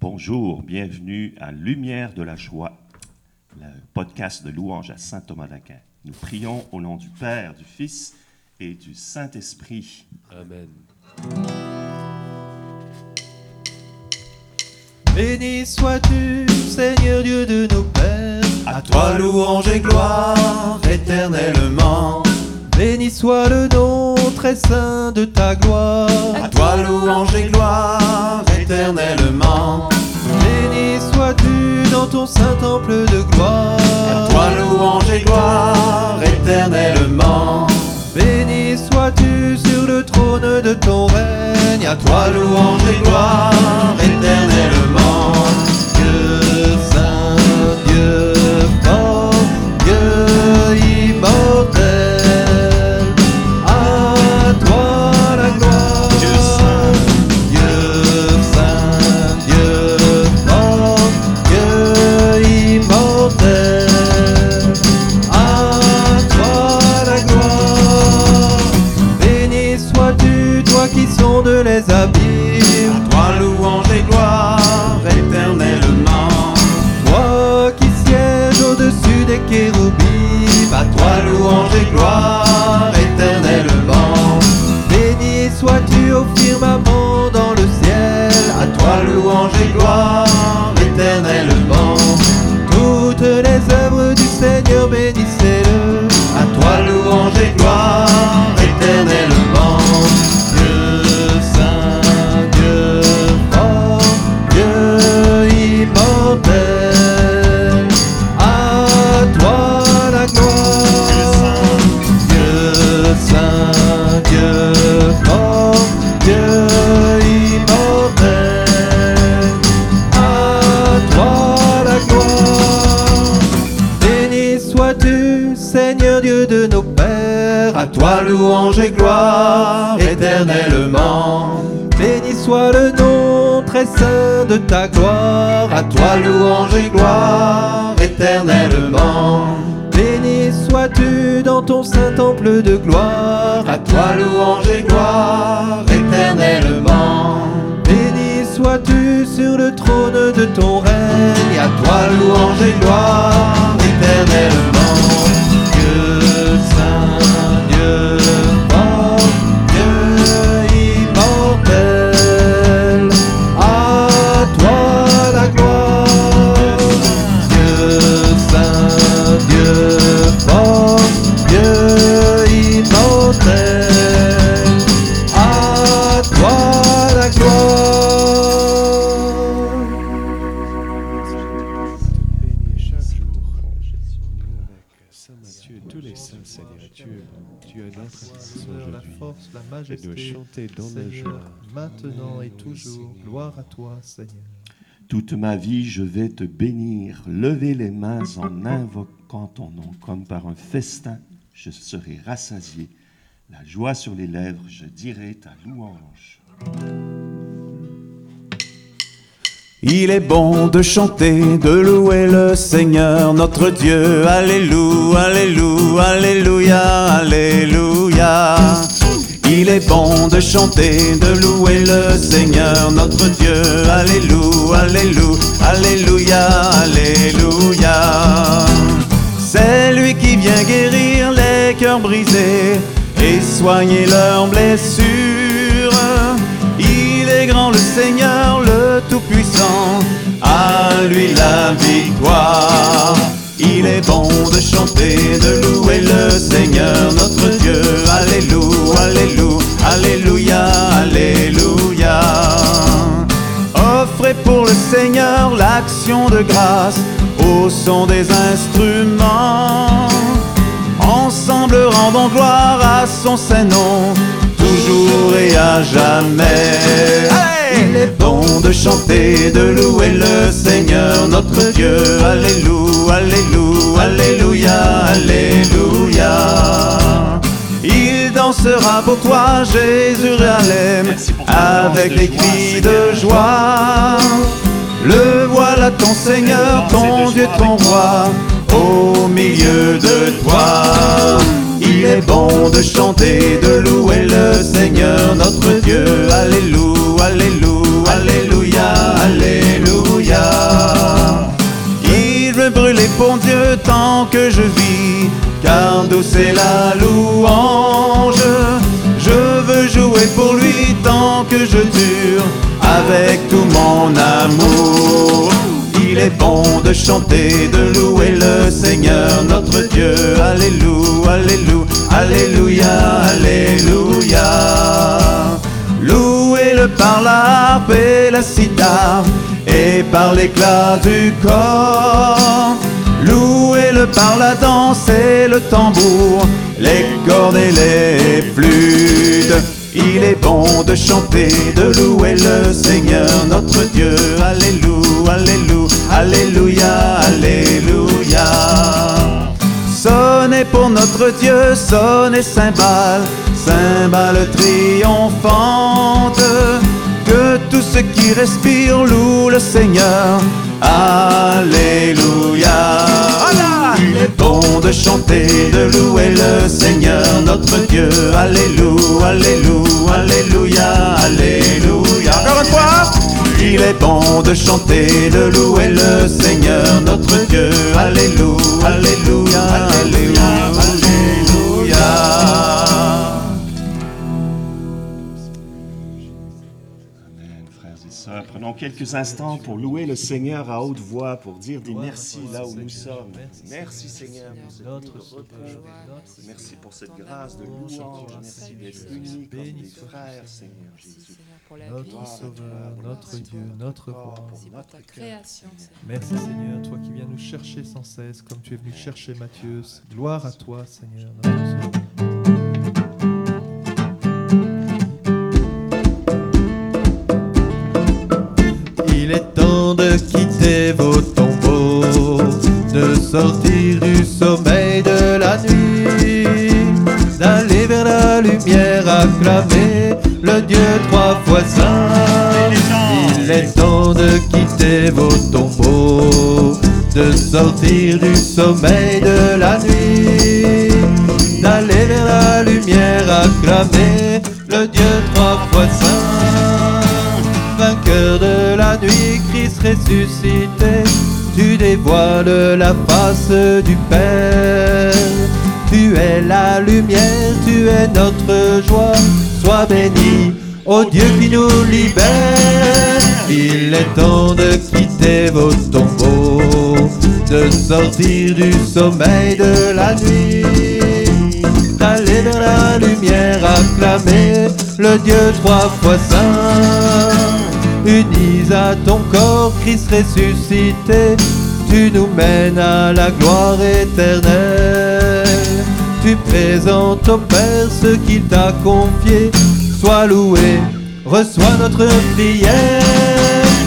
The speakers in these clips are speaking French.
Bonjour, bienvenue à Lumière de la joie, le podcast de louange à Saint Thomas d'Aquin. Nous prions au nom du Père, du Fils et du Saint-Esprit. Amen. Béni sois-tu, Seigneur Dieu de nos pères. À toi louange et gloire éternellement. Béni soit le nom très saint de ta gloire. À toi louange et gloire règne. À Toi sois-tu au firmament dans le ciel, à Toi louange et gloire ta gloire. À toi louange et gloire éternellement. Béni sois-tu dans ton saint temple de gloire. À toi louange et gloire éternellement. Béni sois-tu sur le trône de ton règne. À toi louange et gloire éternellement. La la Et majesté, nous chanter dans la Seigneur, joie. maintenant et toujours. Gloire à toi, Seigneur. Toute ma vie, je vais te bénir, lever les mains en invoquant ton nom, comme par un festin, je serai rassasié. La joie sur les lèvres, je dirai ta louange. Il est bon de chanter, de louer le Seigneur, notre Dieu. Alléluia, Alléluia, Alléluia, Alléluia. Il est bon de chanter, de louer le Seigneur, notre Dieu. Alléluia, Alléluia, Alléluia, Alléluia. C'est lui qui vient guérir les cœurs brisés et soigner leurs blessures. Il est grand le Seigneur, le Tout-Puissant, à lui la victoire. Il est bon de chanter, de louer le Seigneur, notre Dieu. Alléluia, Alléluia, Alléluia, Alléluia. Offrez pour le Seigneur l'action de grâce au son des instruments. Ensemble rendons gloire à son Saint-Nom, toujours et à jamais. Il est bon de chanter, de louer le Seigneur, notre Dieu. Alléluia, Alléluia, Alléluia, Alléluia. Il dansera pour toi, Jérusalem, avec les cris de joie. Le voilà ton Seigneur, ton Dieu, ton roi, au milieu de toi. Il est bon de chanter, de louer le Seigneur, notre Dieu. Alléluia, Alléluia, Alléluia, Alléluia. Il veut brûler pour Dieu tant que je vis, car d'où c'est la louange. Je veux jouer pour lui tant que je dure, avec tout mon amour. Il est bon de chanter, de louer le Seigneur notre Dieu. Alléluia, Alléluia, Alléluia, Alléluia. Louez-le par l'harpe et la cithare et par l'éclat du corps. Louez-le par la danse et le tambour, les cordes et les flûtes. Il est bon de chanter, de louer le Seigneur notre Dieu. Alléluia, Alléluia, Alléluia, Alléluia. Sonnez pour notre Dieu, sonnez cymbales, cymbales triomphantes. Que tous ceux qui respirent louent le Seigneur. Alléluia. Il est bon de chanter, de louer le Seigneur notre Dieu. Alléluia, Alléluia, Alléluia, Alléluia. Encore une fois. Il est bon de chanter, de louer le Seigneur notre Dieu. Alléluia, Alléluia, Alléluia. Prenons quelques instants pour louer le Seigneur à haute voix, pour dire des merci là où nous sommes. Merci Seigneur pour cette Notre repos. notre Merci pour cette grâce de louange. Merci d'être unis comme des frères, Seigneur Jésus. Notre Sauveur, notre Dieu, notre roi. Ta création, Seigneur. Merci Seigneur, toi qui viens nous chercher sans cesse, comme tu es venu chercher Matthieu. Gloire à toi Seigneur, notre Sauveur. Il est temps de quitter vos tombeaux, de sortir du sommeil de la nuit, d'aller vers la lumière, acclamer le Dieu trois fois saint. Il est temps de quitter vos tombeaux, de sortir du sommeil de la nuit, d'aller vers la lumière, acclamer le Dieu trois fois saint nuit, Christ ressuscité, tu dévoiles la face du Père. Tu es la lumière, tu es notre joie, sois béni, ô Dieu qui nous libère. Il est temps de quitter vos tombeaux, de sortir du sommeil de la nuit, d'aller vers la lumière, acclamer le Dieu trois fois saint. Unis à ton corps, Christ ressuscité, tu nous mènes à la gloire éternelle. Tu présentes au Père ce qu'il t'a confié, sois loué, reçois notre prière.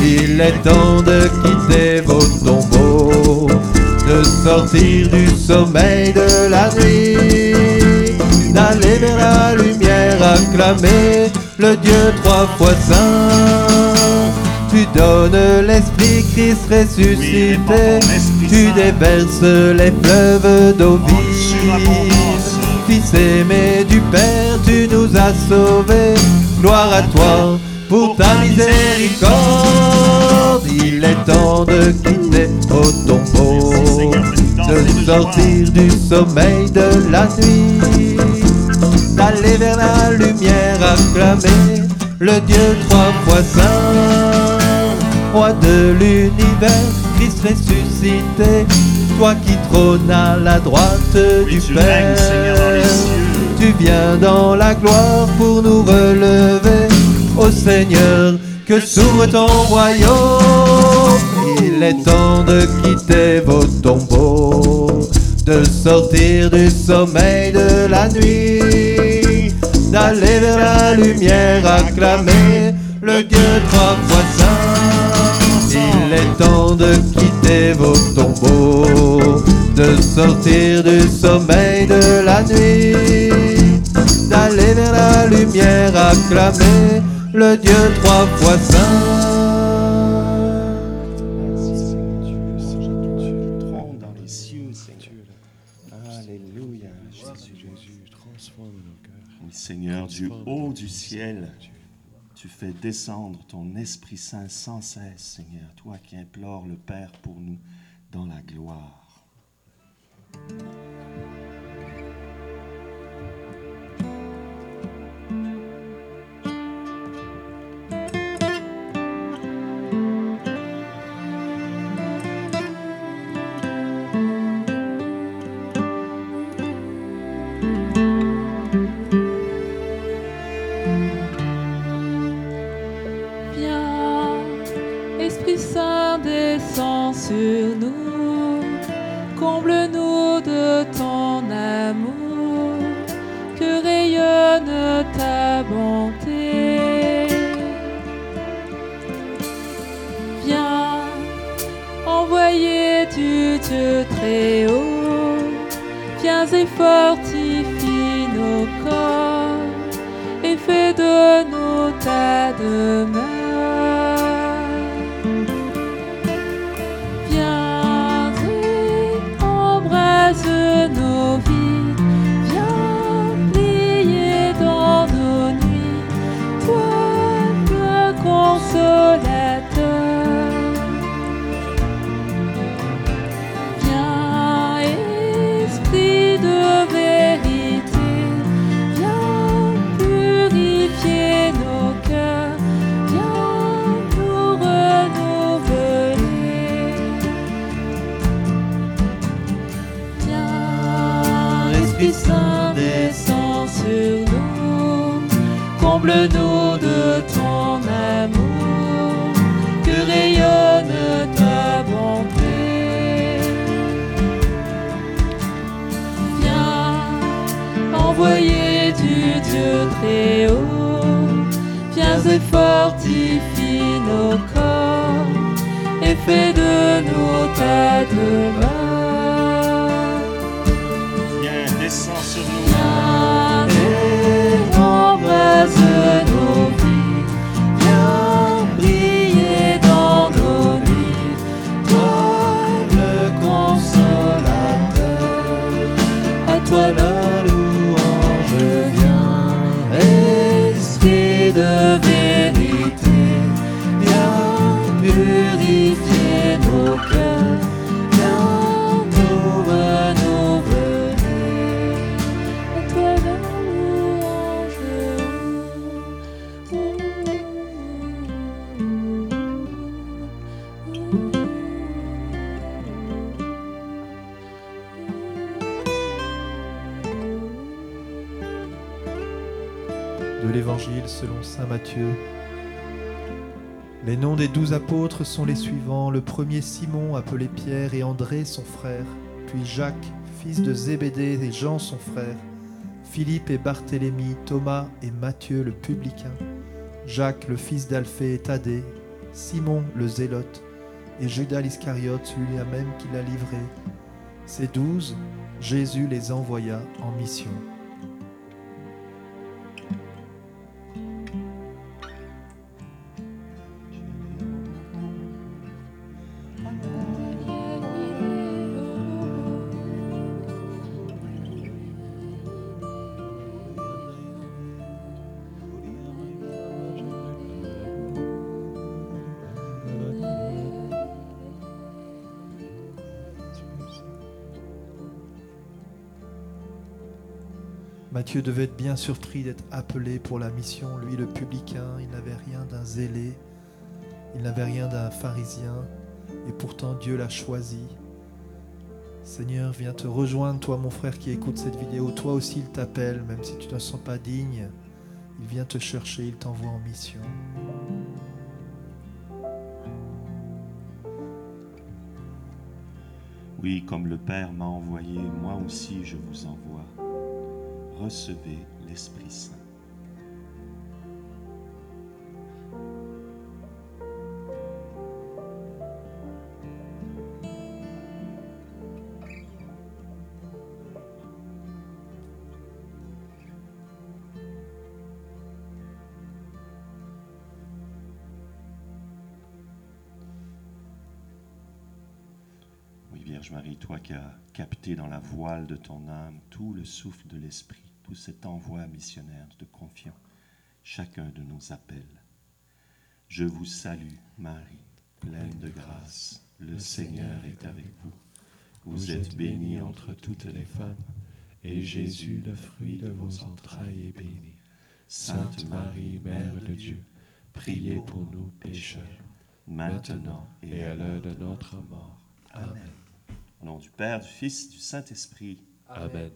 Il est temps de quitter vos tombeaux, de sortir du sommeil de la nuit, d'aller vers la lumière, acclamer le Dieu trois fois saint. Tu donnes l'Esprit Christ ressuscité, tu déverses les fleuves d'eau vive. Fils aimé du Père, tu nous as sauvés, gloire à toi pour ta miséricorde. Il est temps de quitter au tombeau, de sortir du sommeil de la nuit, d'aller vers la lumière, acclamer le Dieu trois fois saint, roi de l'univers, Christ ressuscité, toi qui trônes à la droite du tu Père. règnes, Seigneur, dans les cieux. Tu viens dans la gloire pour nous relever, ô Seigneur, que s'ouvre ton royaume. Il est temps de quitter vos tombeaux, de sortir du sommeil de la nuit, d'aller vers la lumière, acclamer le Dieu trois fois est temps de quitter vos tombeaux, de sortir du sommeil de la nuit, d'aller vers la lumière, acclamer le Dieu trois fois saint. Trône dans les cieux, Seigneur. Alléluia, Jésus. Jésus, transforme nos cœurs. Oui, Seigneur, du haut du ciel, tu fais descendre ton Esprit Saint sans cesse, Seigneur, toi qui implores le Père pour nous dans la gloire. Dieu très haut, viens et fortifie nos corps et fais de nous ta demeure. Comble-nous de ton amour, que rayonne ta bonté. Viens, envoyé du Dieu très haut, viens et fortifie nos corps et fais de nous ta demeure. Viens, descends sur nous. Les noms des douze apôtres sont les suivants. Le premier Simon, appelé Pierre, et André, son frère. Puis Jacques, fils de Zébédée, et Jean, son frère. Philippe et Barthélemy, Thomas et Matthieu, le publicain. Jacques, le fils d'Alphée et Thaddée. Simon, le zélote. Et Judas l'Iscariote, celui-là même qui l'a livré. Ces douze, Jésus les envoya en mission. Matthieu devait être bien surpris d'être appelé pour la mission. Lui, le publicain, il n'avait rien d'un zélé, il n'avait rien d'un pharisien, et pourtant Dieu l'a choisi. Seigneur, viens te rejoindre, toi mon frère qui écoute cette vidéo. Toi aussi, il t'appelle, même si tu ne sens pas digne. Il vient te chercher, il t'envoie en mission. Oui, comme le Père m'a envoyé, moi aussi je vous envoie. Recevez l'Esprit Saint. Oui, Vierge Marie, toi qui as capté dans la voile de ton âme tout le souffle de l'Esprit, tout cet envoi missionnaire, nous te confions chacun de nos appels. Je vous salue, Marie, pleine de grâce. Le Seigneur est avec vous. Vous êtes bénie entre toutes les femmes, et Jésus, le fruit de vos entrailles, est béni. Sainte Marie, Mère de Dieu, priez pour nous pécheurs, maintenant et à l'heure de notre mort. Amen. Au nom du Père, du Fils, du Saint-Esprit. Amen.